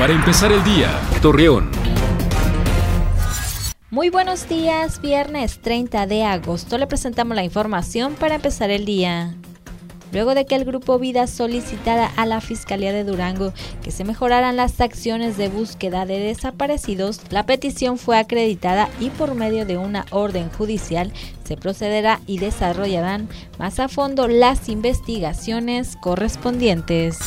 Para empezar el día, Torreón. Muy buenos días, viernes 30 de agosto le presentamos la información para empezar el día. Luego de que el Grupo Vida solicitara a la Fiscalía de Durango que se mejoraran las acciones de búsqueda de desaparecidos, la petición fue acreditada y por medio de una orden judicial se procederá y desarrollarán más a fondo las investigaciones correspondientes.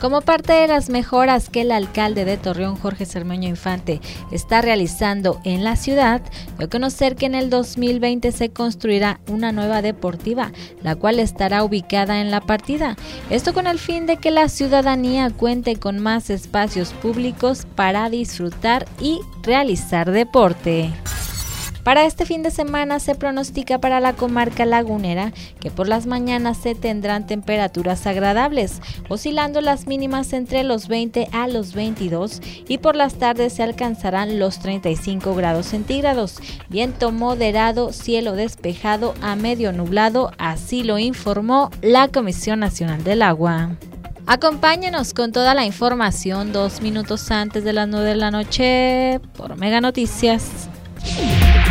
Como parte de las mejoras que el alcalde de Torreón, Jorge Cermeño Infante, está realizando en la ciudad, dio a conocer que en el 2020 se construirá una nueva deportiva, la cual estará ubicada en la partida. Esto con el fin de que la ciudadanía cuente con más espacios públicos para disfrutar y realizar deporte. Para este fin de semana se pronostica para la comarca lagunera que por las mañanas se tendrán temperaturas agradables, oscilando las mínimas entre los 20 a los 22 y por las tardes se alcanzarán los 35 grados centígrados. Viento moderado, cielo despejado a medio nublado, así lo informó la Comisión Nacional del Agua. Acompáñenos con toda la información dos minutos antes de las 9 de la noche por Mega Noticias.